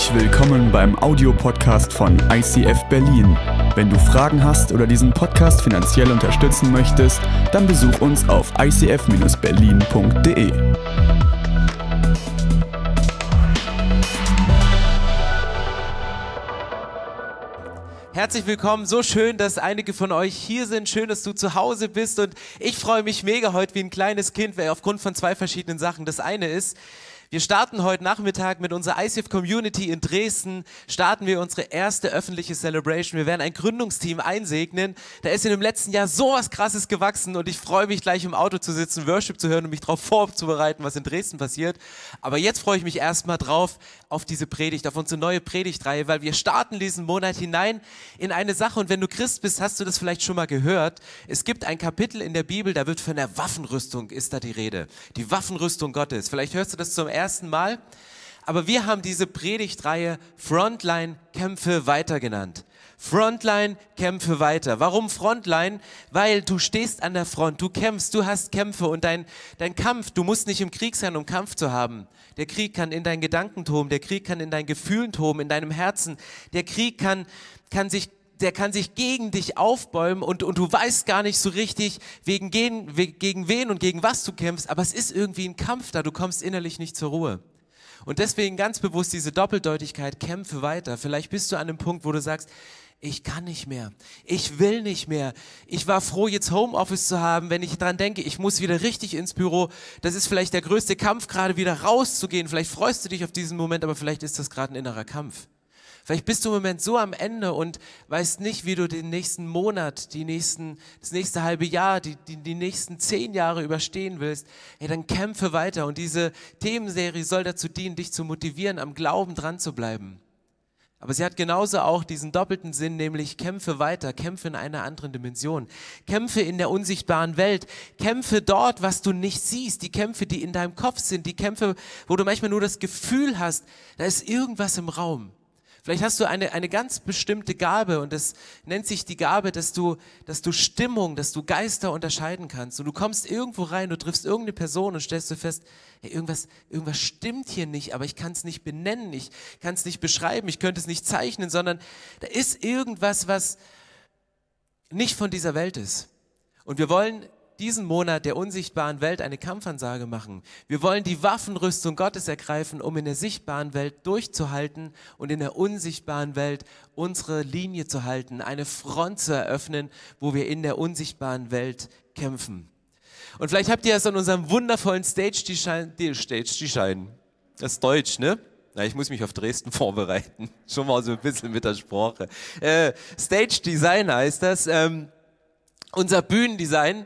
Herzlich willkommen beim Audiopodcast von ICF Berlin. Wenn du Fragen hast oder diesen Podcast finanziell unterstützen möchtest, dann besuch uns auf icf-berlin.de. Herzlich willkommen, so schön, dass einige von euch hier sind. Schön, dass du zu Hause bist und ich freue mich mega heute wie ein kleines Kind, weil aufgrund von zwei verschiedenen Sachen. Das eine ist, wir starten heute Nachmittag mit unserer ICF Community in Dresden, starten wir unsere erste öffentliche Celebration. Wir werden ein Gründungsteam einsegnen. Da ist in dem letzten Jahr so was Krasses gewachsen und ich freue mich gleich im Auto zu sitzen, Worship zu hören und mich darauf vorzubereiten, was in Dresden passiert. Aber jetzt freue ich mich erstmal drauf, auf diese Predigt, auf unsere neue Predigtreihe, weil wir starten diesen Monat hinein in eine Sache und wenn du Christ bist, hast du das vielleicht schon mal gehört. Es gibt ein Kapitel in der Bibel, da wird von der Waffenrüstung ist da die Rede. Die Waffenrüstung Gottes. Vielleicht hörst du das zum ersten ersten Mal. Aber wir haben diese Predigtreihe Frontline Kämpfe weiter genannt. Frontline, Kämpfe weiter. Warum Frontline? Weil du stehst an der Front, du kämpfst, du hast Kämpfe und dein, dein Kampf, du musst nicht im Krieg sein, um Kampf zu haben. Der Krieg kann in deinen Gedanken toben, der Krieg kann in deinen Gefühlen toben, in deinem Herzen. Der Krieg kann, kann sich der kann sich gegen dich aufbäumen und, und du weißt gar nicht so richtig, wegen, gegen, gegen wen und gegen was du kämpfst, aber es ist irgendwie ein Kampf da, du kommst innerlich nicht zur Ruhe. Und deswegen ganz bewusst diese Doppeldeutigkeit, kämpfe weiter. Vielleicht bist du an einem Punkt, wo du sagst, ich kann nicht mehr, ich will nicht mehr. Ich war froh, jetzt Homeoffice zu haben, wenn ich dran denke, ich muss wieder richtig ins Büro. Das ist vielleicht der größte Kampf, gerade wieder rauszugehen. Vielleicht freust du dich auf diesen Moment, aber vielleicht ist das gerade ein innerer Kampf. Vielleicht bist du im Moment so am Ende und weißt nicht, wie du den nächsten Monat, die nächsten, das nächste halbe Jahr, die, die, die nächsten zehn Jahre überstehen willst. Hey, dann kämpfe weiter. Und diese Themenserie soll dazu dienen, dich zu motivieren, am Glauben dran zu bleiben. Aber sie hat genauso auch diesen doppelten Sinn, nämlich kämpfe weiter, kämpfe in einer anderen Dimension, kämpfe in der unsichtbaren Welt, kämpfe dort, was du nicht siehst, die Kämpfe, die in deinem Kopf sind, die Kämpfe, wo du manchmal nur das Gefühl hast, da ist irgendwas im Raum. Vielleicht hast du eine, eine ganz bestimmte Gabe und das nennt sich die Gabe, dass du, dass du Stimmung, dass du Geister unterscheiden kannst. Und du kommst irgendwo rein, du triffst irgendeine Person und stellst du fest, hey, irgendwas, irgendwas stimmt hier nicht, aber ich kann es nicht benennen, ich kann es nicht beschreiben, ich könnte es nicht zeichnen, sondern da ist irgendwas, was nicht von dieser Welt ist. Und wir wollen diesen Monat der unsichtbaren Welt eine Kampfansage machen. Wir wollen die Waffenrüstung Gottes ergreifen, um in der sichtbaren Welt durchzuhalten und in der unsichtbaren Welt unsere Linie zu halten, eine Front zu eröffnen, wo wir in der unsichtbaren Welt kämpfen. Und vielleicht habt ihr es an unserem wundervollen Stage-Design, Stage das ist Deutsch, ne? Na, ich muss mich auf Dresden vorbereiten. Schon mal so ein bisschen mit der Sprache. Äh, Stage Design heißt das. Ähm, unser Bühnendesign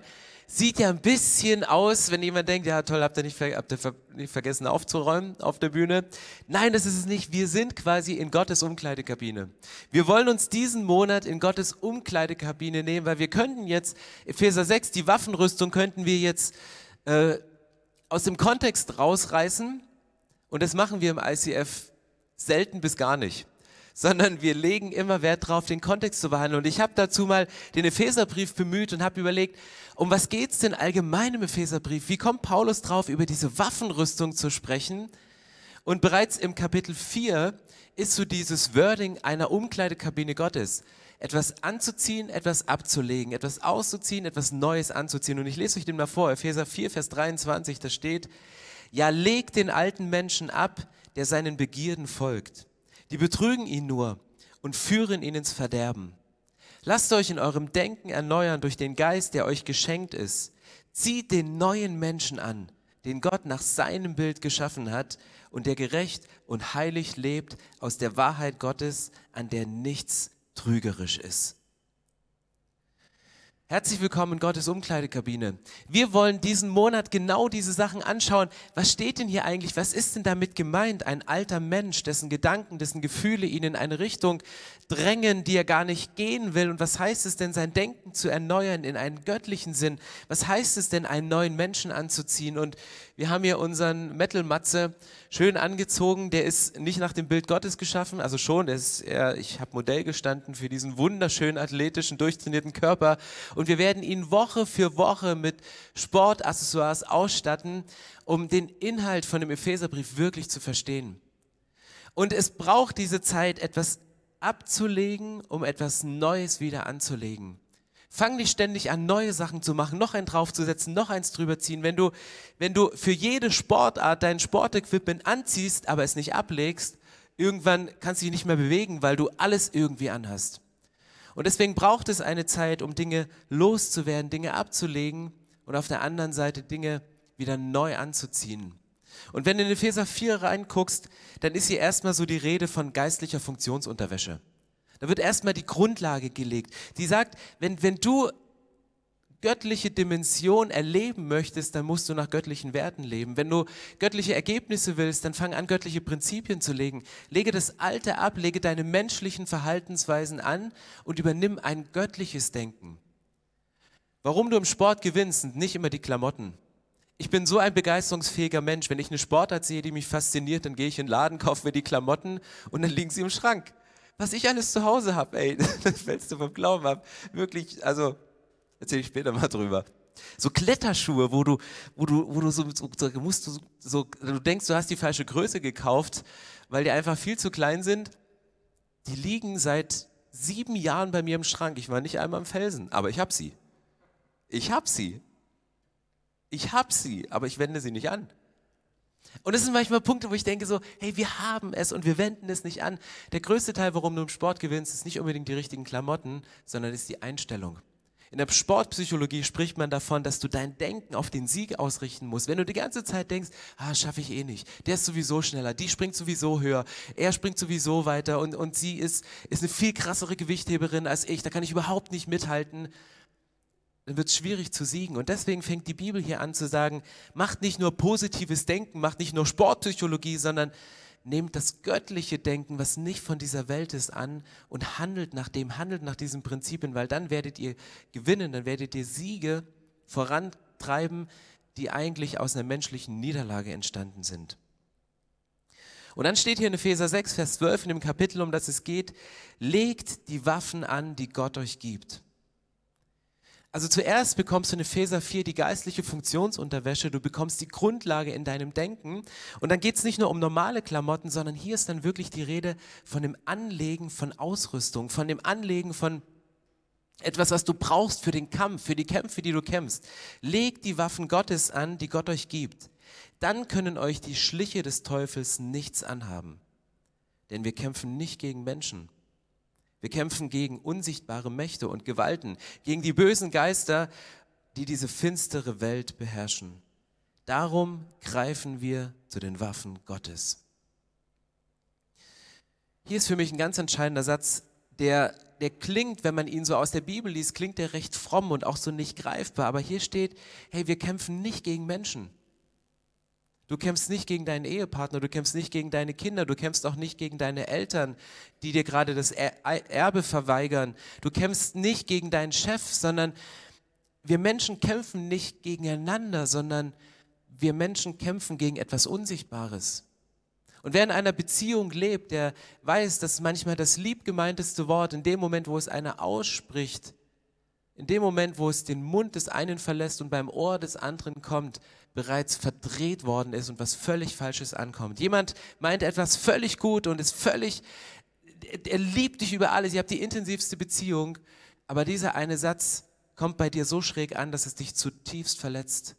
sieht ja ein bisschen aus, wenn jemand denkt, ja toll, habt ihr nicht, habt ihr nicht vergessen aufzuräumen auf der Bühne. Nein, das ist es nicht. Wir sind quasi in Gottes Umkleidekabine. Wir wollen uns diesen Monat in Gottes Umkleidekabine nehmen, weil wir könnten jetzt, Epheser 6, die Waffenrüstung könnten wir jetzt äh, aus dem Kontext rausreißen und das machen wir im ICF selten bis gar nicht sondern wir legen immer Wert darauf, den Kontext zu behandeln. Und ich habe dazu mal den Epheserbrief bemüht und habe überlegt, um was geht es denn allgemein im Epheserbrief? Wie kommt Paulus drauf, über diese Waffenrüstung zu sprechen? Und bereits im Kapitel 4 ist so dieses Wording einer Umkleidekabine Gottes. Etwas anzuziehen, etwas abzulegen, etwas auszuziehen, etwas Neues anzuziehen. Und ich lese euch den mal vor, Epheser 4, Vers 23, da steht, ja, legt den alten Menschen ab, der seinen Begierden folgt. Die betrügen ihn nur und führen ihn ins Verderben. Lasst euch in eurem Denken erneuern durch den Geist, der euch geschenkt ist. Zieht den neuen Menschen an, den Gott nach seinem Bild geschaffen hat und der gerecht und heilig lebt aus der Wahrheit Gottes, an der nichts trügerisch ist. Herzlich willkommen in Gottes Umkleidekabine. Wir wollen diesen Monat genau diese Sachen anschauen. Was steht denn hier eigentlich? Was ist denn damit gemeint? Ein alter Mensch, dessen Gedanken, dessen Gefühle ihn in eine Richtung drängen, die er gar nicht gehen will. Und was heißt es denn, sein Denken zu erneuern in einen göttlichen Sinn? Was heißt es denn, einen neuen Menschen anzuziehen? Und wir haben hier unseren Metal-Matze schön angezogen. Der ist nicht nach dem Bild Gottes geschaffen, also schon, ist eher, ich habe Modell gestanden für diesen wunderschönen, athletischen, durchtrainierten Körper. Und wir werden ihn Woche für Woche mit Sportaccessoires ausstatten, um den Inhalt von dem Epheserbrief wirklich zu verstehen. Und es braucht diese Zeit, etwas abzulegen, um etwas Neues wieder anzulegen. Fang nicht ständig an, neue Sachen zu machen, noch einen draufzusetzen, noch eins drüber ziehen. Wenn du, wenn du für jede Sportart dein Sportequipment anziehst, aber es nicht ablegst, irgendwann kannst du dich nicht mehr bewegen, weil du alles irgendwie anhast. Und deswegen braucht es eine Zeit, um Dinge loszuwerden, Dinge abzulegen und auf der anderen Seite Dinge wieder neu anzuziehen. Und wenn du in Epheser 4 reinguckst, dann ist hier erstmal so die Rede von geistlicher Funktionsunterwäsche. Da wird erstmal die Grundlage gelegt. Die sagt, wenn, wenn du göttliche Dimension erleben möchtest, dann musst du nach göttlichen Werten leben. Wenn du göttliche Ergebnisse willst, dann fang an, göttliche Prinzipien zu legen. Lege das Alte ab, lege deine menschlichen Verhaltensweisen an und übernimm ein göttliches Denken. Warum du im Sport gewinnst, sind nicht immer die Klamotten. Ich bin so ein begeisterungsfähiger Mensch. Wenn ich eine Sportart sehe, die mich fasziniert, dann gehe ich in den Laden, kaufe mir die Klamotten und dann liegen sie im Schrank. Was ich alles zu Hause habe, ey, das fällst du vom Glauben ab. Wirklich, also Erzähle ich später mal drüber. So Kletterschuhe, wo du, wo du, wo du so, so, musst du, so, du denkst, du hast die falsche Größe gekauft, weil die einfach viel zu klein sind. Die liegen seit sieben Jahren bei mir im Schrank. Ich war nicht einmal am Felsen, aber ich habe sie. Ich habe sie. Ich habe sie, aber ich wende sie nicht an. Und das sind manchmal Punkte, wo ich denke so, hey, wir haben es und wir wenden es nicht an. Der größte Teil, warum du im Sport gewinnst, ist nicht unbedingt die richtigen Klamotten, sondern ist die Einstellung. In der Sportpsychologie spricht man davon, dass du dein Denken auf den Sieg ausrichten musst. Wenn du die ganze Zeit denkst, ah, schaffe ich eh nicht, der ist sowieso schneller, die springt sowieso höher, er springt sowieso weiter und, und sie ist, ist eine viel krassere Gewichtheberin als ich, da kann ich überhaupt nicht mithalten, dann wird es schwierig zu siegen. Und deswegen fängt die Bibel hier an zu sagen, macht nicht nur positives Denken, macht nicht nur Sportpsychologie, sondern nehmt das göttliche Denken, was nicht von dieser Welt ist, an und handelt nach dem, handelt nach diesen Prinzipien, weil dann werdet ihr gewinnen, dann werdet ihr Siege vorantreiben, die eigentlich aus einer menschlichen Niederlage entstanden sind. Und dann steht hier in Epheser 6, Vers 12 in dem Kapitel, um das es geht, legt die Waffen an, die Gott euch gibt. Also zuerst bekommst du in Epheser 4 die geistliche Funktionsunterwäsche, du bekommst die Grundlage in deinem Denken und dann geht es nicht nur um normale Klamotten, sondern hier ist dann wirklich die Rede von dem Anlegen von Ausrüstung, von dem Anlegen von etwas, was du brauchst für den Kampf, für die Kämpfe, die du kämpfst. Legt die Waffen Gottes an, die Gott euch gibt. Dann können euch die Schliche des Teufels nichts anhaben. Denn wir kämpfen nicht gegen Menschen, wir kämpfen gegen unsichtbare Mächte und Gewalten, gegen die bösen Geister, die diese finstere Welt beherrschen. Darum greifen wir zu den Waffen Gottes. Hier ist für mich ein ganz entscheidender Satz, der, der klingt, wenn man ihn so aus der Bibel liest, klingt der recht fromm und auch so nicht greifbar. Aber hier steht, hey, wir kämpfen nicht gegen Menschen. Du kämpfst nicht gegen deinen Ehepartner, du kämpfst nicht gegen deine Kinder, du kämpfst auch nicht gegen deine Eltern, die dir gerade das Erbe verweigern. Du kämpfst nicht gegen deinen Chef, sondern wir Menschen kämpfen nicht gegeneinander, sondern wir Menschen kämpfen gegen etwas Unsichtbares. Und wer in einer Beziehung lebt, der weiß, dass manchmal das liebgemeinteste Wort in dem Moment, wo es einer ausspricht, in dem Moment, wo es den Mund des einen verlässt und beim Ohr des anderen kommt, bereits verdreht worden ist und was völlig Falsches ankommt. Jemand meint etwas völlig gut und ist völlig, er liebt dich über alles, ihr habt die intensivste Beziehung, aber dieser eine Satz kommt bei dir so schräg an, dass es dich zutiefst verletzt.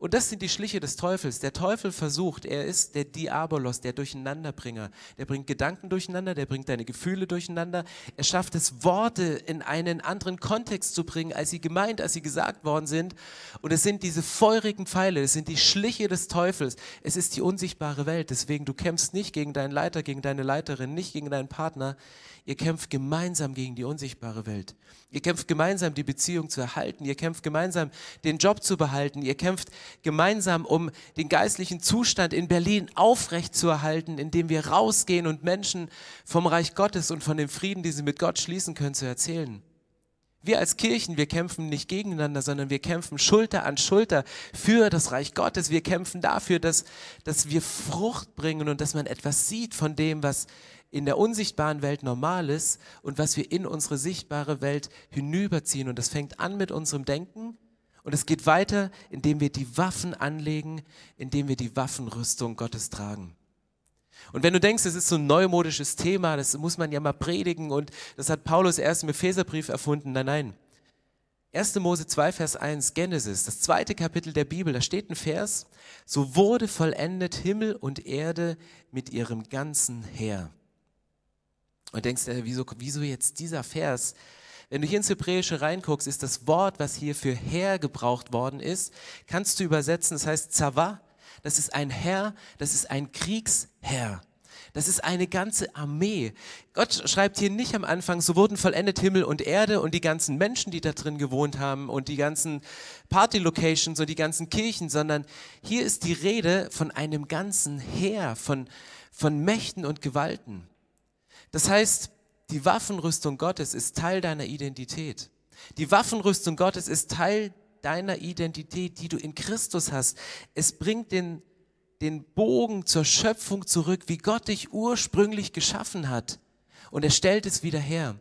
Und das sind die Schliche des Teufels. Der Teufel versucht, er ist der Diabolos, der Durcheinanderbringer. Der bringt Gedanken durcheinander, der bringt deine Gefühle durcheinander. Er schafft es, Worte in einen anderen Kontext zu bringen, als sie gemeint, als sie gesagt worden sind. Und es sind diese feurigen Pfeile, es sind die Schliche des Teufels. Es ist die unsichtbare Welt. Deswegen, du kämpfst nicht gegen deinen Leiter, gegen deine Leiterin, nicht gegen deinen Partner. Ihr kämpft gemeinsam gegen die unsichtbare Welt. Ihr kämpft gemeinsam, die Beziehung zu erhalten. Ihr kämpft gemeinsam, den Job zu behalten. Ihr kämpft gemeinsam, um den geistlichen Zustand in Berlin aufrecht zu erhalten, indem wir rausgehen und Menschen vom Reich Gottes und von dem Frieden, den sie mit Gott schließen können, zu erzählen. Wir als Kirchen, wir kämpfen nicht gegeneinander, sondern wir kämpfen Schulter an Schulter für das Reich Gottes. Wir kämpfen dafür, dass, dass wir Frucht bringen und dass man etwas sieht von dem, was in der unsichtbaren Welt normal ist und was wir in unsere sichtbare Welt hinüberziehen. Und das fängt an mit unserem Denken und es geht weiter, indem wir die Waffen anlegen, indem wir die Waffenrüstung Gottes tragen. Und wenn du denkst, es ist so ein neumodisches Thema, das muss man ja mal predigen und das hat Paulus erst im Epheserbrief erfunden, nein, nein. 1. Mose 2, Vers 1, Genesis, das zweite Kapitel der Bibel, da steht ein Vers, so wurde vollendet Himmel und Erde mit ihrem ganzen Heer. Und denkst du, wieso, wieso jetzt dieser Vers? Wenn du hier ins Hebräische reinguckst, ist das Wort, was hier für Herr gebraucht worden ist, kannst du übersetzen, das heißt Zava, das ist ein Herr, das ist ein Kriegsherr. Das ist eine ganze Armee. Gott schreibt hier nicht am Anfang, so wurden vollendet Himmel und Erde und die ganzen Menschen, die da drin gewohnt haben und die ganzen Party-Locations und die ganzen Kirchen, sondern hier ist die Rede von einem ganzen Heer, von, von Mächten und Gewalten. Das heißt, die Waffenrüstung Gottes ist Teil deiner Identität. Die Waffenrüstung Gottes ist Teil deiner Identität, die du in Christus hast. Es bringt den, den Bogen zur Schöpfung zurück, wie Gott dich ursprünglich geschaffen hat. Und er stellt es wieder her.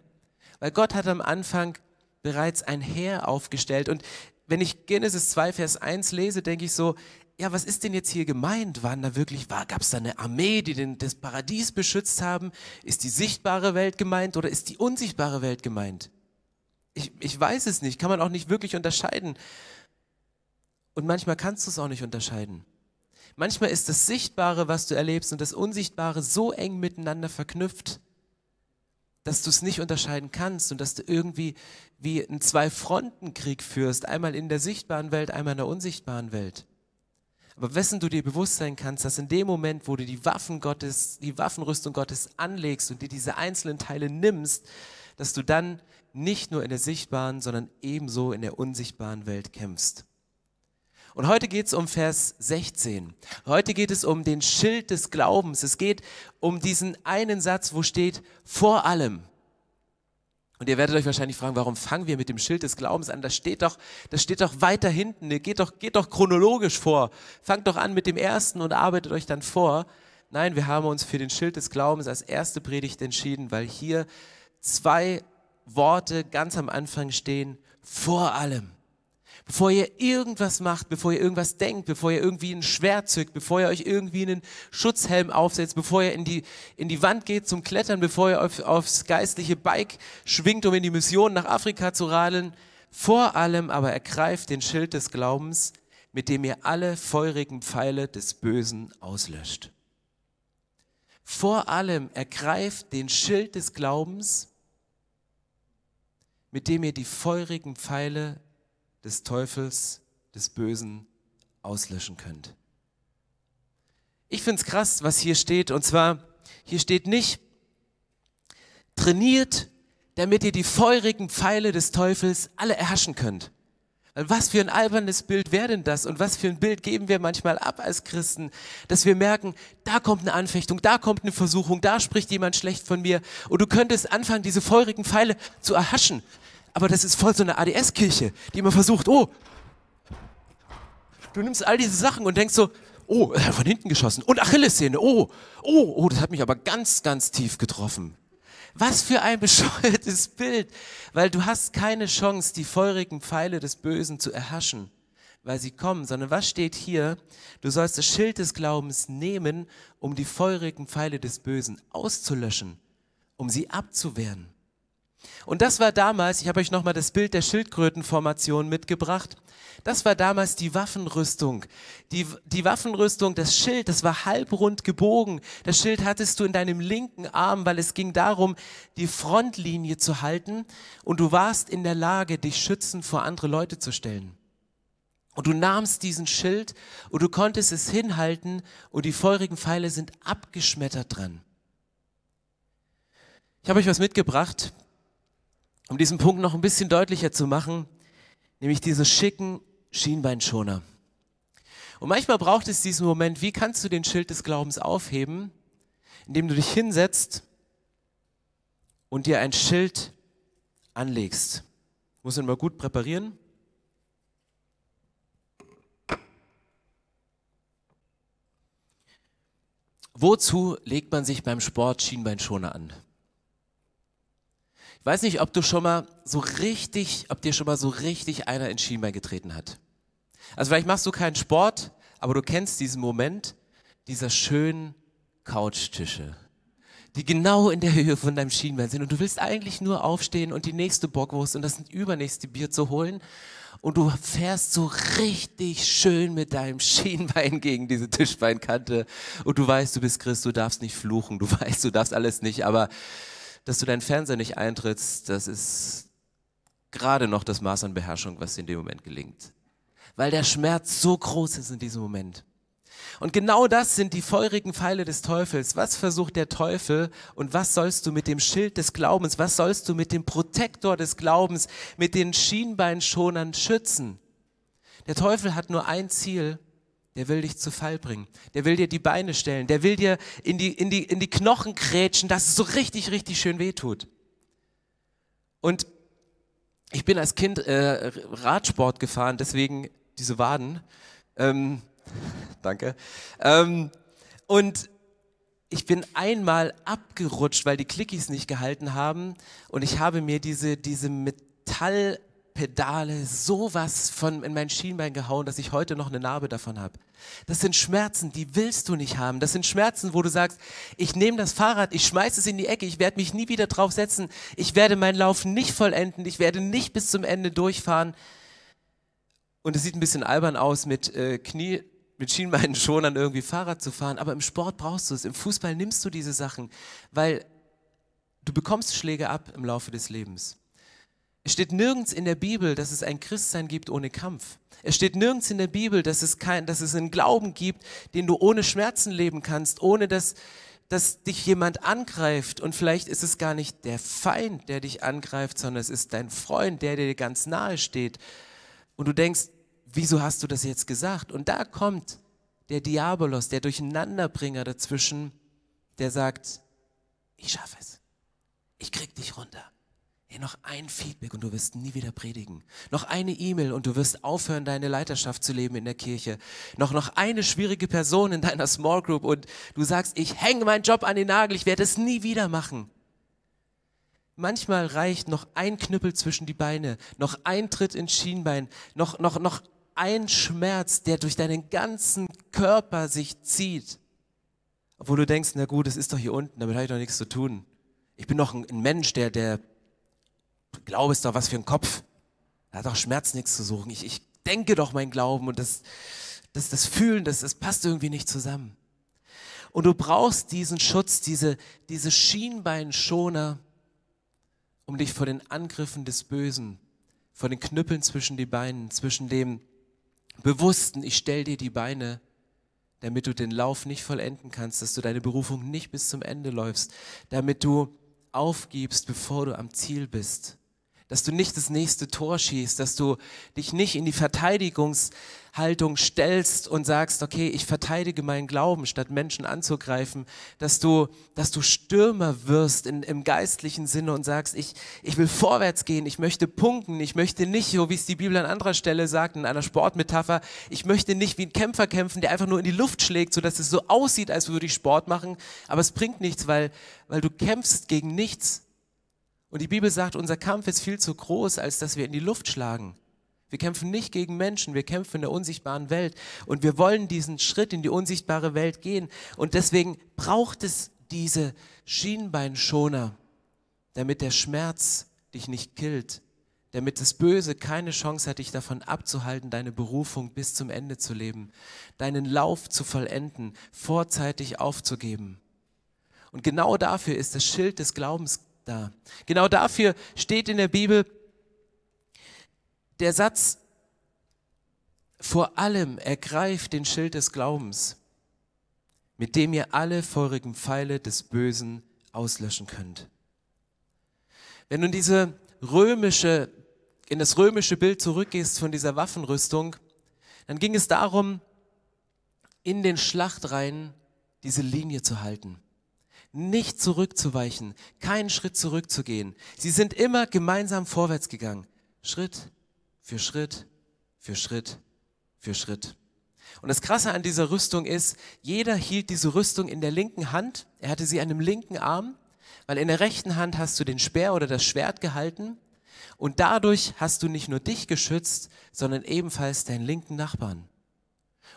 Weil Gott hat am Anfang bereits ein Heer aufgestellt. Und wenn ich Genesis 2, Vers 1 lese, denke ich so, ja, was ist denn jetzt hier gemeint? Waren da wirklich, gab es da eine Armee, die den, das Paradies beschützt haben? Ist die sichtbare Welt gemeint oder ist die unsichtbare Welt gemeint? Ich, ich weiß es nicht, kann man auch nicht wirklich unterscheiden. Und manchmal kannst du es auch nicht unterscheiden. Manchmal ist das Sichtbare, was du erlebst, und das Unsichtbare so eng miteinander verknüpft, dass du es nicht unterscheiden kannst und dass du irgendwie wie einen Zwei-Fronten-Krieg führst, einmal in der sichtbaren Welt, einmal in der unsichtbaren Welt. Aber wessen du dir bewusst sein kannst, dass in dem Moment, wo du die Waffen Gottes, die Waffenrüstung Gottes anlegst und dir diese einzelnen Teile nimmst, dass du dann nicht nur in der sichtbaren, sondern ebenso in der unsichtbaren Welt kämpfst. Und heute geht es um Vers 16. Heute geht es um den Schild des Glaubens. Es geht um diesen einen Satz, wo steht, vor allem. Und ihr werdet euch wahrscheinlich fragen, warum fangen wir mit dem Schild des Glaubens an? Das steht doch, das steht doch weiter hinten. Geht doch, geht doch chronologisch vor. Fangt doch an mit dem ersten und arbeitet euch dann vor. Nein, wir haben uns für den Schild des Glaubens als erste Predigt entschieden, weil hier zwei Worte ganz am Anfang stehen. Vor allem bevor ihr irgendwas macht, bevor ihr irgendwas denkt, bevor ihr irgendwie ein Schwert zückt, bevor ihr euch irgendwie einen Schutzhelm aufsetzt, bevor ihr in die, in die Wand geht zum Klettern, bevor ihr auf, aufs geistliche Bike schwingt, um in die Mission nach Afrika zu radeln. Vor allem aber ergreift den Schild des Glaubens, mit dem ihr alle feurigen Pfeile des Bösen auslöscht. Vor allem ergreift den Schild des Glaubens, mit dem ihr die feurigen Pfeile des Teufels, des Bösen auslöschen könnt. Ich finde es krass, was hier steht. Und zwar, hier steht nicht, trainiert, damit ihr die feurigen Pfeile des Teufels alle erhaschen könnt. Was für ein albernes Bild wäre denn das? Und was für ein Bild geben wir manchmal ab als Christen, dass wir merken, da kommt eine Anfechtung, da kommt eine Versuchung, da spricht jemand schlecht von mir. Und du könntest anfangen, diese feurigen Pfeile zu erhaschen aber das ist voll so eine ADS-Kirche, die immer versucht, oh, du nimmst all diese Sachen und denkst so, oh, von hinten geschossen und Achillessehne, oh, oh, oh, das hat mich aber ganz, ganz tief getroffen. Was für ein bescheuertes Bild, weil du hast keine Chance, die feurigen Pfeile des Bösen zu erhaschen, weil sie kommen, sondern was steht hier? Du sollst das Schild des Glaubens nehmen, um die feurigen Pfeile des Bösen auszulöschen, um sie abzuwehren. Und das war damals, ich habe euch nochmal das Bild der Schildkrötenformation mitgebracht, das war damals die Waffenrüstung. Die, die Waffenrüstung, das Schild, das war halbrund gebogen. Das Schild hattest du in deinem linken Arm, weil es ging darum, die Frontlinie zu halten und du warst in der Lage, dich schützend vor andere Leute zu stellen. Und du nahmst diesen Schild und du konntest es hinhalten und die feurigen Pfeile sind abgeschmettert dran. Ich habe euch was mitgebracht um diesen Punkt noch ein bisschen deutlicher zu machen, nämlich diese schicken Schienbeinschoner. Und manchmal braucht es diesen Moment, wie kannst du den Schild des Glaubens aufheben, indem du dich hinsetzt und dir ein Schild anlegst. Muss ihn mal gut präparieren. Wozu legt man sich beim Sport Schienbeinschoner an? Weiß nicht, ob du schon mal so richtig, ob dir schon mal so richtig einer ins Schienbein getreten hat. Also vielleicht machst du keinen Sport, aber du kennst diesen Moment dieser schönen Couchtische, die genau in der Höhe von deinem Schienbein sind. Und du willst eigentlich nur aufstehen und die nächste Bockwurst und das übernächste Bier zu holen. Und du fährst so richtig schön mit deinem Schienbein gegen diese Tischbeinkante. Und du weißt, du bist Christ, du darfst nicht fluchen, du weißt, du darfst alles nicht, aber dass du deinen Fernseher nicht eintrittst, das ist gerade noch das Maß an Beherrschung, was dir in dem Moment gelingt. Weil der Schmerz so groß ist in diesem Moment. Und genau das sind die feurigen Pfeile des Teufels. Was versucht der Teufel und was sollst du mit dem Schild des Glaubens, was sollst du mit dem Protektor des Glaubens, mit den Schienbeinschonern schützen? Der Teufel hat nur ein Ziel, der will dich zu Fall bringen. Der will dir die Beine stellen. Der will dir in die, in die, in die Knochen krätschen, dass es so richtig, richtig schön wehtut. Und ich bin als Kind äh, Radsport gefahren, deswegen diese Waden. Ähm, danke. Ähm, und ich bin einmal abgerutscht, weil die Clickies nicht gehalten haben und ich habe mir diese, diese Metallpedale sowas von in mein Schienbein gehauen, dass ich heute noch eine Narbe davon habe. Das sind Schmerzen, die willst du nicht haben. Das sind Schmerzen, wo du sagst, ich nehme das Fahrrad, ich schmeiße es in die Ecke, ich werde mich nie wieder drauf setzen, ich werde meinen Lauf nicht vollenden, ich werde nicht bis zum Ende durchfahren. Und es sieht ein bisschen albern aus mit äh, Knie mit Schienbeinschonern irgendwie Fahrrad zu fahren, aber im Sport brauchst du es. Im Fußball nimmst du diese Sachen, weil du bekommst Schläge ab im Laufe des Lebens. Es steht nirgends in der Bibel, dass es ein Christsein gibt ohne Kampf. Es steht nirgends in der Bibel, dass es, kein, dass es einen Glauben gibt, den du ohne Schmerzen leben kannst, ohne dass, dass dich jemand angreift. Und vielleicht ist es gar nicht der Feind, der dich angreift, sondern es ist dein Freund, der dir ganz nahe steht. Und du denkst, wieso hast du das jetzt gesagt? Und da kommt der Diabolos, der Durcheinanderbringer dazwischen, der sagt, ich schaffe es. Ich krieg dich runter. Hey, noch ein Feedback und du wirst nie wieder predigen. Noch eine E-Mail und du wirst aufhören, deine Leiterschaft zu leben in der Kirche. Noch, noch eine schwierige Person in deiner Small Group und du sagst, ich hänge meinen Job an den Nagel, ich werde es nie wieder machen. Manchmal reicht noch ein Knüppel zwischen die Beine, noch ein Tritt ins Schienbein, noch, noch, noch ein Schmerz, der durch deinen ganzen Körper sich zieht. Obwohl du denkst, na gut, es ist doch hier unten, damit habe ich doch nichts zu tun. Ich bin doch ein, ein Mensch, der, der Glaube ist doch was für ein Kopf. Da hat doch Schmerz nichts zu suchen. Ich, ich denke doch mein Glauben und das, das, das Fühlen, das, das passt irgendwie nicht zusammen. Und du brauchst diesen Schutz, diese, diese Schienbeinschoner, um dich vor den Angriffen des Bösen, vor den Knüppeln zwischen die Beinen, zwischen dem bewussten, ich stell dir die Beine, damit du den Lauf nicht vollenden kannst, dass du deine Berufung nicht bis zum Ende läufst, damit du aufgibst, bevor du am Ziel bist dass du nicht das nächste Tor schießt, dass du dich nicht in die Verteidigungshaltung stellst und sagst, okay, ich verteidige meinen Glauben, statt Menschen anzugreifen, dass du, dass du Stürmer wirst in, im geistlichen Sinne und sagst, ich, ich will vorwärts gehen, ich möchte punkten, ich möchte nicht, so wie es die Bibel an anderer Stelle sagt, in einer Sportmetapher, ich möchte nicht wie ein Kämpfer kämpfen, der einfach nur in die Luft schlägt, sodass es so aussieht, als würde ich Sport machen, aber es bringt nichts, weil, weil du kämpfst gegen nichts, und die Bibel sagt, unser Kampf ist viel zu groß, als dass wir in die Luft schlagen. Wir kämpfen nicht gegen Menschen, wir kämpfen in der unsichtbaren Welt. Und wir wollen diesen Schritt in die unsichtbare Welt gehen. Und deswegen braucht es diese Schienbeinschoner, damit der Schmerz dich nicht killt, damit das Böse keine Chance hat, dich davon abzuhalten, deine Berufung bis zum Ende zu leben, deinen Lauf zu vollenden, vorzeitig aufzugeben. Und genau dafür ist das Schild des Glaubens da. Genau dafür steht in der Bibel der Satz, vor allem ergreift den Schild des Glaubens, mit dem ihr alle feurigen Pfeile des Bösen auslöschen könnt. Wenn du in diese römische, in das römische Bild zurückgehst von dieser Waffenrüstung, dann ging es darum, in den Schlachtreihen diese Linie zu halten nicht zurückzuweichen, keinen Schritt zurückzugehen. Sie sind immer gemeinsam vorwärts gegangen. Schritt für Schritt für Schritt für Schritt. Und das Krasse an dieser Rüstung ist, jeder hielt diese Rüstung in der linken Hand. Er hatte sie an dem linken Arm, weil in der rechten Hand hast du den Speer oder das Schwert gehalten. Und dadurch hast du nicht nur dich geschützt, sondern ebenfalls deinen linken Nachbarn.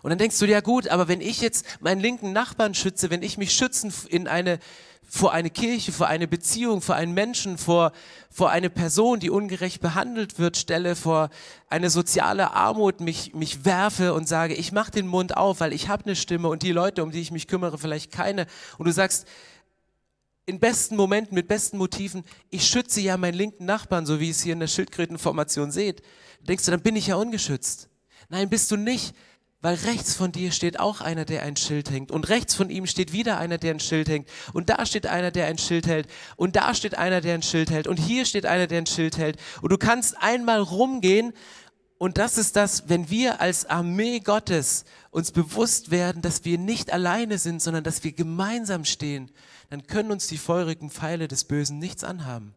Und dann denkst du, ja gut, aber wenn ich jetzt meinen linken Nachbarn schütze, wenn ich mich schützen in eine, vor eine Kirche, vor eine Beziehung, vor einen Menschen, vor, vor eine Person, die ungerecht behandelt wird, stelle, vor eine soziale Armut mich, mich werfe und sage, ich mache den Mund auf, weil ich habe eine Stimme und die Leute, um die ich mich kümmere, vielleicht keine. Und du sagst, in besten Momenten, mit besten Motiven, ich schütze ja meinen linken Nachbarn, so wie ihr es hier in der Schildkrötenformation seht. Denkst du, dann bin ich ja ungeschützt. Nein, bist du nicht, weil rechts von dir steht auch einer, der ein Schild hängt. Und rechts von ihm steht wieder einer, der ein Schild hängt. Und da steht einer, der ein Schild hält. Und da steht einer, der ein Schild hält. Und hier steht einer, der ein Schild hält. Und du kannst einmal rumgehen. Und das ist das, wenn wir als Armee Gottes uns bewusst werden, dass wir nicht alleine sind, sondern dass wir gemeinsam stehen, dann können uns die feurigen Pfeile des Bösen nichts anhaben.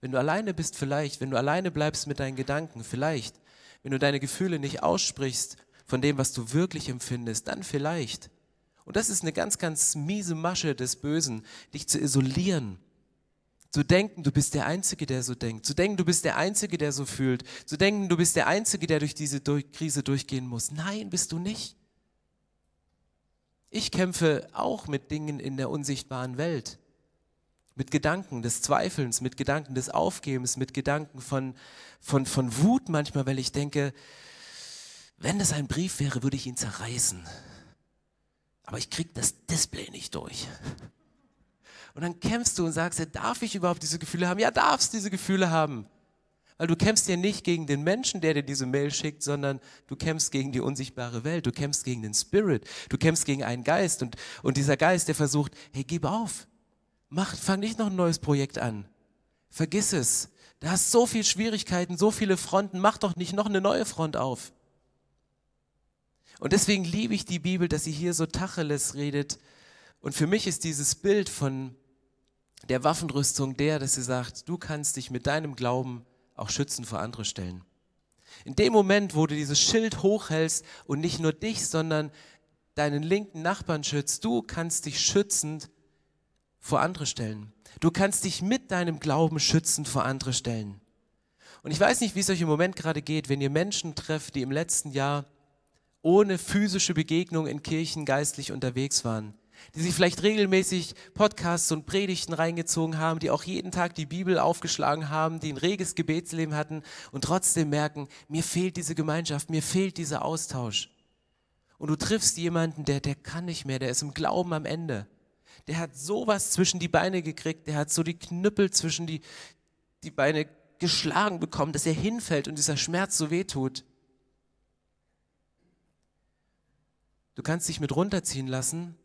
Wenn du alleine bist, vielleicht. Wenn du alleine bleibst mit deinen Gedanken, vielleicht. Wenn du deine Gefühle nicht aussprichst von dem, was du wirklich empfindest, dann vielleicht. Und das ist eine ganz, ganz miese Masche des Bösen, dich zu isolieren. Zu denken, du bist der Einzige, der so denkt. Zu denken, du bist der Einzige, der so fühlt. Zu denken, du bist der Einzige, der durch diese Krise durchgehen muss. Nein, bist du nicht. Ich kämpfe auch mit Dingen in der unsichtbaren Welt. Mit Gedanken des Zweifelns, mit Gedanken des Aufgebens, mit Gedanken von, von, von Wut manchmal, weil ich denke, wenn das ein Brief wäre, würde ich ihn zerreißen. Aber ich kriege das Display nicht durch. Und dann kämpfst du und sagst, darf ich überhaupt diese Gefühle haben? Ja, darfst diese Gefühle haben. Weil du kämpfst ja nicht gegen den Menschen, der dir diese Mail schickt, sondern du kämpfst gegen die unsichtbare Welt, du kämpfst gegen den Spirit, du kämpfst gegen einen Geist und, und dieser Geist, der versucht, hey, gib auf, mach, fang nicht noch ein neues Projekt an, vergiss es, du hast so viele Schwierigkeiten, so viele Fronten, mach doch nicht noch eine neue Front auf. Und deswegen liebe ich die Bibel, dass sie hier so Tacheles redet. Und für mich ist dieses Bild von der Waffenrüstung der, dass sie sagt, du kannst dich mit deinem Glauben auch schützen vor andere Stellen. In dem Moment, wo du dieses Schild hochhältst und nicht nur dich, sondern deinen linken Nachbarn schützt, du kannst dich schützend vor andere Stellen. Du kannst dich mit deinem Glauben schützen vor andere Stellen. Und ich weiß nicht, wie es euch im Moment gerade geht, wenn ihr Menschen trefft, die im letzten Jahr ohne physische Begegnung in Kirchen geistlich unterwegs waren, die sich vielleicht regelmäßig Podcasts und Predigten reingezogen haben, die auch jeden Tag die Bibel aufgeschlagen haben, die ein reges Gebetsleben hatten und trotzdem merken, mir fehlt diese Gemeinschaft, mir fehlt dieser Austausch. Und du triffst jemanden, der, der kann nicht mehr, der ist im Glauben am Ende. Der hat sowas zwischen die Beine gekriegt, der hat so die Knüppel zwischen die, die Beine geschlagen bekommen, dass er hinfällt und dieser Schmerz so wehtut. Du kannst dich mit runterziehen lassen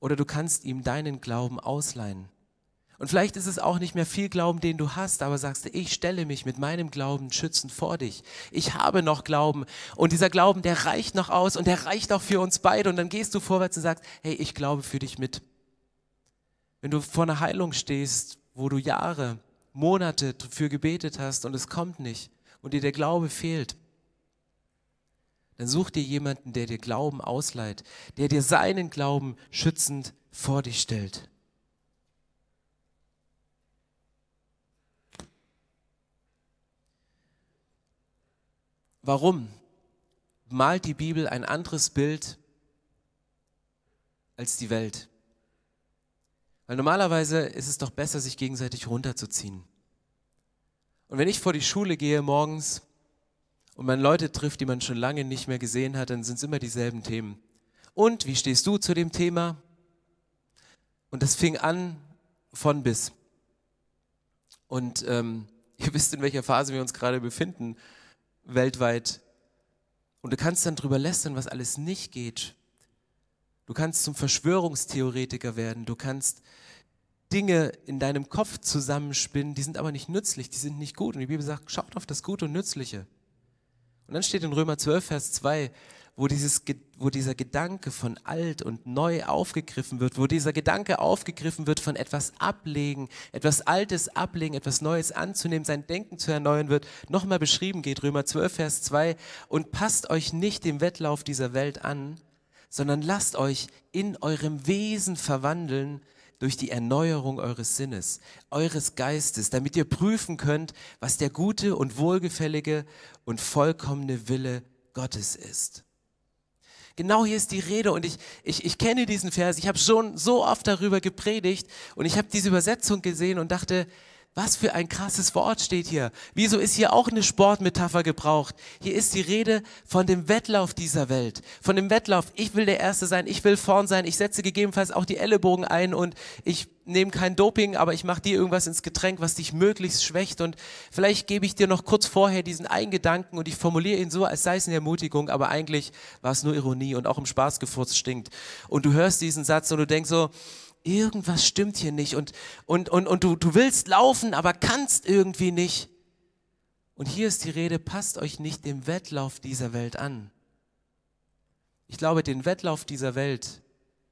oder du kannst ihm deinen Glauben ausleihen. Und vielleicht ist es auch nicht mehr viel Glauben, den du hast, aber sagst du, ich stelle mich mit meinem Glauben schützend vor dich. Ich habe noch Glauben und dieser Glauben, der reicht noch aus und der reicht auch für uns beide. Und dann gehst du vorwärts und sagst, hey, ich glaube für dich mit. Wenn du vor einer Heilung stehst, wo du Jahre, Monate für gebetet hast und es kommt nicht und dir der Glaube fehlt, dann such dir jemanden, der dir Glauben ausleiht, der dir seinen Glauben schützend vor dich stellt. Warum malt die Bibel ein anderes Bild als die Welt? Weil normalerweise ist es doch besser, sich gegenseitig runterzuziehen. Und wenn ich vor die Schule gehe morgens und man Leute trifft, die man schon lange nicht mehr gesehen hat, dann sind es immer dieselben Themen. Und wie stehst du zu dem Thema? Und das fing an von bis. Und ähm, ihr wisst, in welcher Phase wir uns gerade befinden, weltweit. Und du kannst dann drüber lästern, was alles nicht geht. Du kannst zum Verschwörungstheoretiker werden. Du kannst Dinge in deinem Kopf zusammenspinnen, die sind aber nicht nützlich, die sind nicht gut. Und die Bibel sagt, schaut auf das Gute und Nützliche. Und dann steht in Römer 12, Vers 2, wo, dieses, wo dieser Gedanke von alt und neu aufgegriffen wird, wo dieser Gedanke aufgegriffen wird von etwas ablegen, etwas Altes ablegen, etwas Neues anzunehmen, sein Denken zu erneuern wird, nochmal beschrieben geht, Römer 12, Vers 2, und passt euch nicht dem Wettlauf dieser Welt an, sondern lasst euch in eurem Wesen verwandeln durch die Erneuerung eures Sinnes, eures Geistes, damit ihr prüfen könnt, was der gute und wohlgefällige und vollkommene Wille Gottes ist. genau hier ist die Rede und ich, ich, ich kenne diesen Vers, ich habe schon so oft darüber gepredigt und ich habe diese Übersetzung gesehen und dachte, was für ein krasses Wort steht hier. Wieso ist hier auch eine Sportmetapher gebraucht? Hier ist die Rede von dem Wettlauf dieser Welt. Von dem Wettlauf, ich will der Erste sein, ich will vorn sein, ich setze gegebenenfalls auch die Ellenbogen ein und ich nehme kein Doping, aber ich mache dir irgendwas ins Getränk, was dich möglichst schwächt. Und vielleicht gebe ich dir noch kurz vorher diesen einen Gedanken und ich formuliere ihn so, als sei es eine Ermutigung, aber eigentlich war es nur Ironie und auch im Spaß gefurzt stinkt. Und du hörst diesen Satz und du denkst so, irgendwas stimmt hier nicht und, und, und, und du, du willst laufen, aber kannst irgendwie nicht. Und hier ist die Rede, passt euch nicht dem Wettlauf dieser Welt an. Ich glaube, den Wettlauf dieser Welt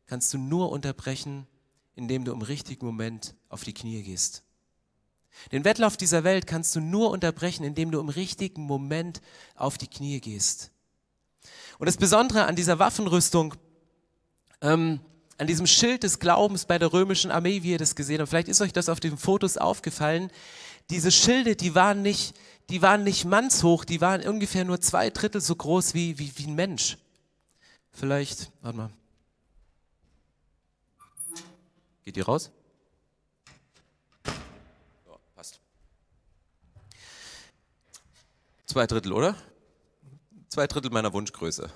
kannst du nur unterbrechen, indem du im richtigen Moment auf die Knie gehst. Den Wettlauf dieser Welt kannst du nur unterbrechen, indem du im richtigen Moment auf die Knie gehst. Und das Besondere an dieser Waffenrüstung, ähm, an diesem Schild des Glaubens bei der römischen Armee, wie ihr das gesehen habt. Vielleicht ist euch das auf den Fotos aufgefallen. Diese Schilde, die waren nicht, die waren nicht mannshoch, die waren ungefähr nur zwei Drittel so groß wie, wie, wie ein Mensch. Vielleicht, warte mal. Geht die raus? Ja, passt. Zwei Drittel, oder? Zwei Drittel meiner Wunschgröße.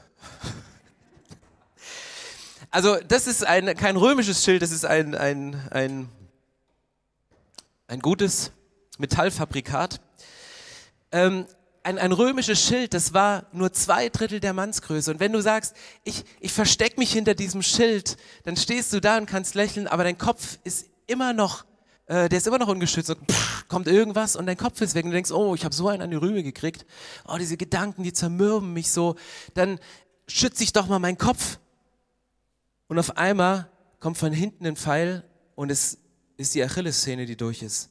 Also das ist ein, kein römisches Schild, das ist ein, ein, ein, ein gutes Metallfabrikat. Ähm, ein, ein römisches Schild, das war nur zwei Drittel der Mannsgröße. Und wenn du sagst, ich, ich verstecke mich hinter diesem Schild, dann stehst du da und kannst lächeln, aber dein Kopf ist immer noch, äh, der ist immer noch ungeschützt. Und pff, kommt irgendwas und dein Kopf ist weg und du denkst, oh, ich habe so einen an die Rübe gekriegt. Oh, diese Gedanken, die zermürben mich so. Dann schütze ich doch mal meinen Kopf und auf einmal kommt von hinten ein Pfeil und es ist die Achillessehne, die durch ist.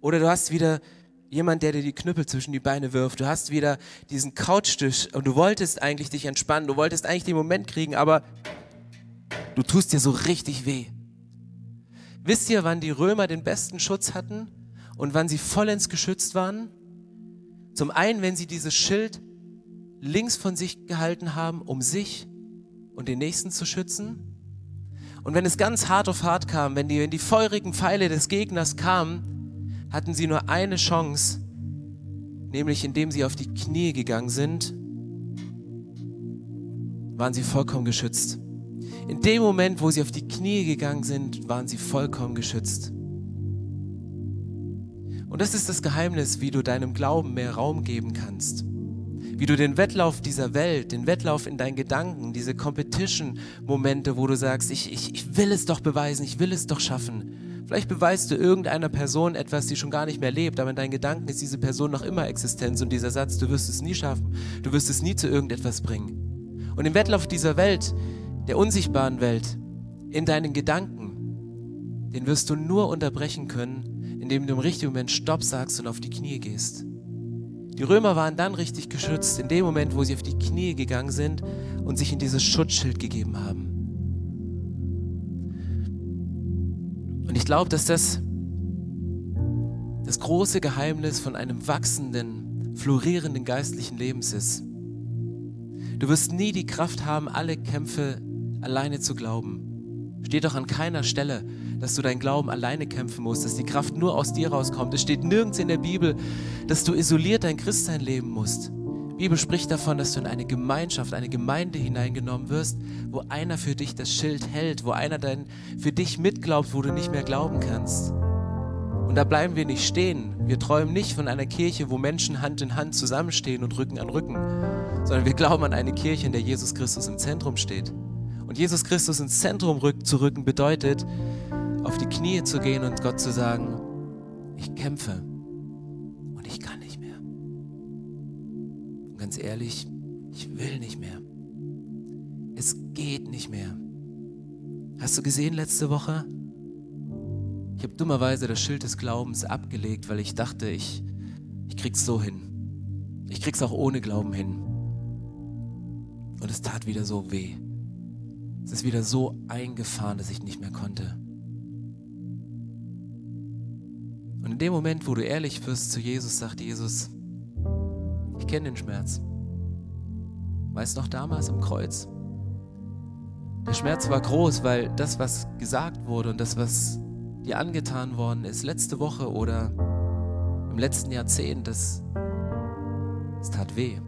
Oder du hast wieder jemand, der dir die Knüppel zwischen die Beine wirft. Du hast wieder diesen Couchtisch und du wolltest eigentlich dich entspannen. Du wolltest eigentlich den Moment kriegen, aber du tust dir so richtig weh. Wisst ihr, wann die Römer den besten Schutz hatten und wann sie vollends geschützt waren? Zum einen, wenn sie dieses Schild links von sich gehalten haben, um sich und den Nächsten zu schützen. Und wenn es ganz hart auf hart kam, wenn die, wenn die feurigen Pfeile des Gegners kamen, hatten sie nur eine Chance, nämlich indem sie auf die Knie gegangen sind, waren sie vollkommen geschützt. In dem Moment, wo sie auf die Knie gegangen sind, waren sie vollkommen geschützt. Und das ist das Geheimnis, wie du deinem Glauben mehr Raum geben kannst wie du den Wettlauf dieser Welt, den Wettlauf in deinen Gedanken, diese Competition-Momente, wo du sagst, ich, ich, ich will es doch beweisen, ich will es doch schaffen. Vielleicht beweist du irgendeiner Person etwas, die schon gar nicht mehr lebt, aber in deinen Gedanken ist diese Person noch immer Existenz und dieser Satz, du wirst es nie schaffen, du wirst es nie zu irgendetwas bringen. Und im Wettlauf dieser Welt, der unsichtbaren Welt, in deinen Gedanken, den wirst du nur unterbrechen können, indem du im richtigen Moment Stopp sagst und auf die Knie gehst. Die Römer waren dann richtig geschützt, in dem Moment, wo sie auf die Knie gegangen sind und sich in dieses Schutzschild gegeben haben. Und ich glaube, dass das das große Geheimnis von einem wachsenden, florierenden geistlichen Lebens ist. Du wirst nie die Kraft haben, alle Kämpfe alleine zu glauben. Steht doch an keiner Stelle, dass du deinen Glauben alleine kämpfen musst, dass die Kraft nur aus dir rauskommt. Es steht nirgends in der Bibel, dass du isoliert dein Christsein leben musst. Die Bibel spricht davon, dass du in eine Gemeinschaft, eine Gemeinde hineingenommen wirst, wo einer für dich das Schild hält, wo einer dann für dich mitglaubt, wo du nicht mehr glauben kannst. Und da bleiben wir nicht stehen. Wir träumen nicht von einer Kirche, wo Menschen Hand in Hand zusammenstehen und Rücken an Rücken, sondern wir glauben an eine Kirche, in der Jesus Christus im Zentrum steht. Und Jesus Christus ins Zentrum zu rücken bedeutet, auf die Knie zu gehen und Gott zu sagen, ich kämpfe und ich kann nicht mehr. Und ganz ehrlich, ich will nicht mehr. Es geht nicht mehr. Hast du gesehen letzte Woche? Ich habe dummerweise das Schild des Glaubens abgelegt, weil ich dachte, ich, ich krieg's so hin. Ich krieg's auch ohne Glauben hin. Und es tat wieder so weh. Es ist wieder so eingefahren, dass ich nicht mehr konnte. Und in dem Moment, wo du ehrlich wirst zu Jesus, sagt Jesus, ich kenne den Schmerz. Weißt noch damals am Kreuz? Der Schmerz war groß, weil das, was gesagt wurde und das, was dir angetan worden ist, letzte Woche oder im letzten Jahrzehnt, das, das tat weh.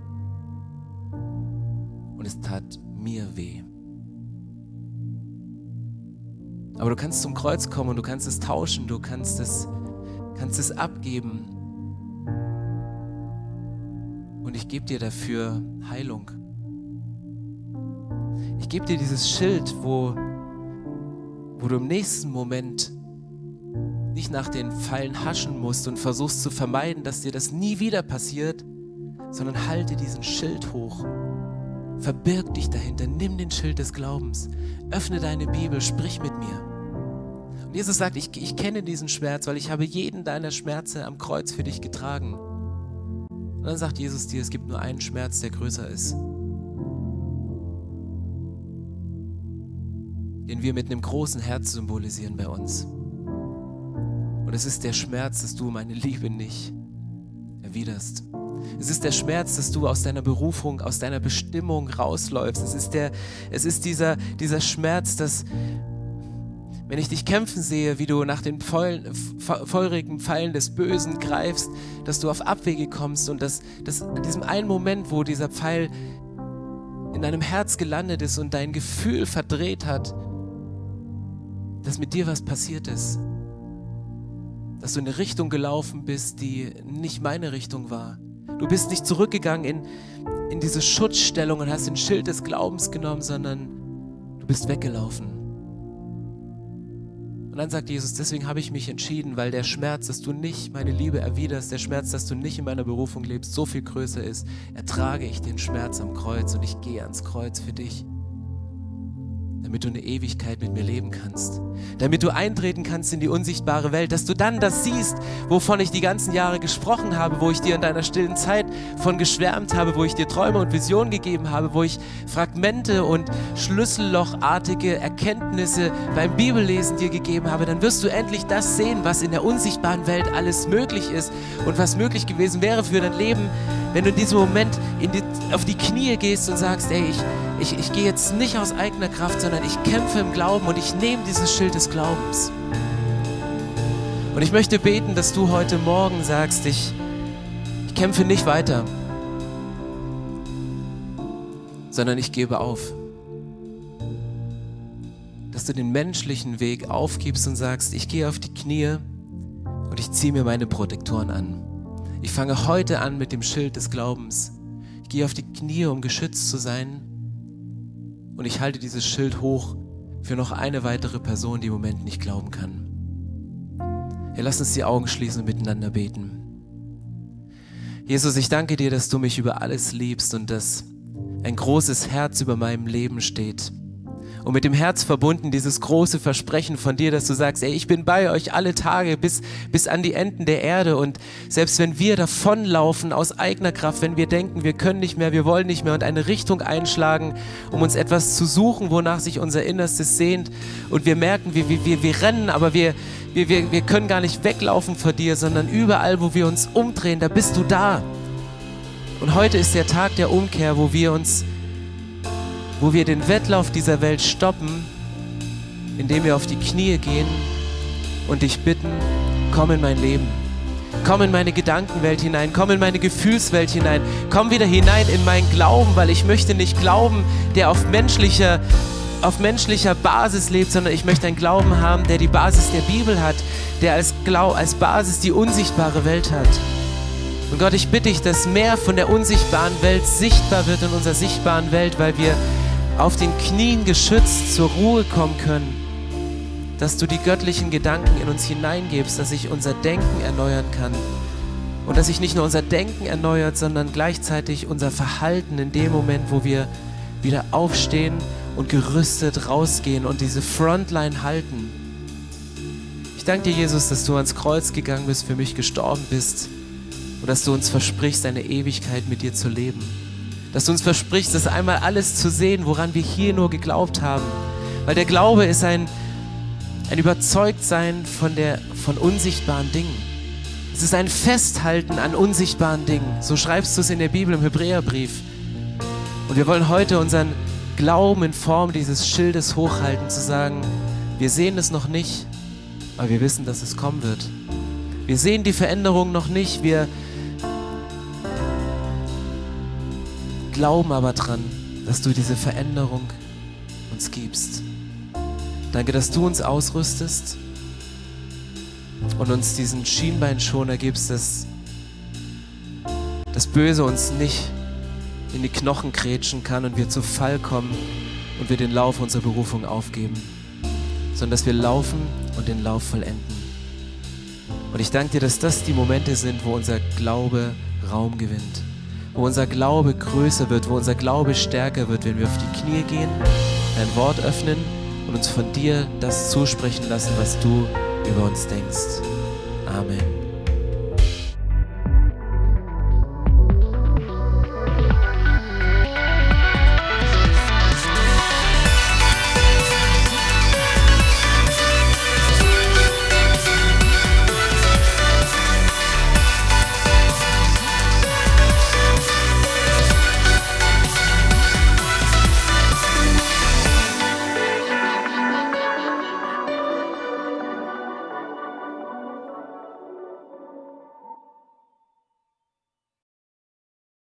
Und es tat mir weh. Aber du kannst zum Kreuz kommen und du kannst es tauschen, du kannst es, kannst es abgeben. Und ich gebe dir dafür Heilung. Ich gebe dir dieses Schild, wo, wo du im nächsten Moment nicht nach den Pfeilen haschen musst und versuchst zu vermeiden, dass dir das nie wieder passiert, sondern halte diesen Schild hoch. Verbirg dich dahinter, nimm den Schild des Glaubens, öffne deine Bibel, sprich mit mir. Jesus sagt, ich, ich kenne diesen Schmerz, weil ich habe jeden deiner Schmerze am Kreuz für dich getragen. Und dann sagt Jesus dir, es gibt nur einen Schmerz, der größer ist. Den wir mit einem großen Herz symbolisieren bei uns. Und es ist der Schmerz, dass du meine Liebe nicht erwiderst. Es ist der Schmerz, dass du aus deiner Berufung, aus deiner Bestimmung rausläufst. Es ist, der, es ist dieser, dieser Schmerz, dass, wenn ich dich kämpfen sehe, wie du nach den feurigen Pfeilen des Bösen greifst, dass du auf Abwege kommst und dass, dass in diesem einen Moment, wo dieser Pfeil in deinem Herz gelandet ist und dein Gefühl verdreht hat, dass mit dir was passiert ist dass du in eine Richtung gelaufen bist, die nicht meine Richtung war. Du bist nicht zurückgegangen in, in diese Schutzstellung und hast den Schild des Glaubens genommen, sondern du bist weggelaufen. Und dann sagt Jesus, deswegen habe ich mich entschieden, weil der Schmerz, dass du nicht meine Liebe erwiderst, der Schmerz, dass du nicht in meiner Berufung lebst, so viel größer ist, ertrage ich den Schmerz am Kreuz und ich gehe ans Kreuz für dich damit du eine Ewigkeit mit mir leben kannst, damit du eintreten kannst in die unsichtbare Welt, dass du dann das siehst, wovon ich die ganzen Jahre gesprochen habe, wo ich dir in deiner stillen Zeit von geschwärmt habe, wo ich dir Träume und Visionen gegeben habe, wo ich Fragmente und Schlüssellochartige Erkenntnisse beim Bibellesen dir gegeben habe, dann wirst du endlich das sehen, was in der unsichtbaren Welt alles möglich ist und was möglich gewesen wäre für dein Leben, wenn du in diesem Moment in die, auf die Knie gehst und sagst, ey, ich ich, ich gehe jetzt nicht aus eigener Kraft, sondern ich kämpfe im Glauben und ich nehme dieses Schild des Glaubens. Und ich möchte beten, dass du heute Morgen sagst, ich, ich kämpfe nicht weiter, sondern ich gebe auf. Dass du den menschlichen Weg aufgibst und sagst, ich gehe auf die Knie und ich ziehe mir meine Protektoren an. Ich fange heute an mit dem Schild des Glaubens. Ich gehe auf die Knie, um geschützt zu sein und ich halte dieses Schild hoch für noch eine weitere Person, die im Moment nicht glauben kann. Ja, lass uns die Augen schließen und miteinander beten. Jesus, ich danke dir, dass du mich über alles liebst und dass ein großes Herz über meinem Leben steht und mit dem Herz verbunden dieses große Versprechen von dir, dass du sagst, ey, ich bin bei euch alle Tage bis, bis an die Enden der Erde und selbst wenn wir davonlaufen aus eigener Kraft, wenn wir denken, wir können nicht mehr, wir wollen nicht mehr und eine Richtung einschlagen, um uns etwas zu suchen, wonach sich unser Innerstes sehnt und wir merken, wir, wir, wir, rennen, aber wir, wir, wir, wir können gar nicht weglaufen vor dir, sondern überall, wo wir uns umdrehen, da bist du da. Und heute ist der Tag der Umkehr, wo wir uns wo wir den Wettlauf dieser Welt stoppen, indem wir auf die Knie gehen und dich bitten, komm in mein Leben. Komm in meine Gedankenwelt hinein, komm in meine Gefühlswelt hinein, komm wieder hinein in meinen Glauben, weil ich möchte nicht glauben, der auf menschlicher, auf menschlicher Basis lebt, sondern ich möchte einen Glauben haben, der die Basis der Bibel hat, der als, Glau als Basis die unsichtbare Welt hat. Und Gott, ich bitte dich, dass mehr von der unsichtbaren Welt sichtbar wird in unserer sichtbaren Welt, weil wir auf den Knien geschützt zur Ruhe kommen können, dass du die göttlichen Gedanken in uns hineingibst, dass sich unser Denken erneuern kann und dass sich nicht nur unser Denken erneuert, sondern gleichzeitig unser Verhalten in dem Moment, wo wir wieder aufstehen und gerüstet rausgehen und diese Frontline halten. Ich danke dir, Jesus, dass du ans Kreuz gegangen bist, für mich gestorben bist und dass du uns versprichst, eine Ewigkeit mit dir zu leben dass du uns versprichst, das einmal alles zu sehen, woran wir hier nur geglaubt haben. Weil der Glaube ist ein, ein Überzeugtsein von, der, von unsichtbaren Dingen. Es ist ein Festhalten an unsichtbaren Dingen. So schreibst du es in der Bibel im Hebräerbrief. Und wir wollen heute unseren Glauben in Form dieses Schildes hochhalten, zu sagen, wir sehen es noch nicht, aber wir wissen, dass es kommen wird. Wir sehen die Veränderung noch nicht, wir glauben aber dran, dass du diese Veränderung uns gibst. Danke, dass du uns ausrüstest und uns diesen Schienbeinschoner gibst, dass das Böse uns nicht in die Knochen kretschen kann und wir zu Fall kommen und wir den Lauf unserer Berufung aufgeben, sondern dass wir laufen und den Lauf vollenden. Und ich danke dir, dass das die Momente sind, wo unser Glaube Raum gewinnt, wo unser Glaube größer wird, wo unser Glaube stärker wird, wenn wir auf die Knie gehen, dein Wort öffnen und uns von dir das zusprechen lassen, was du über uns denkst. Amen.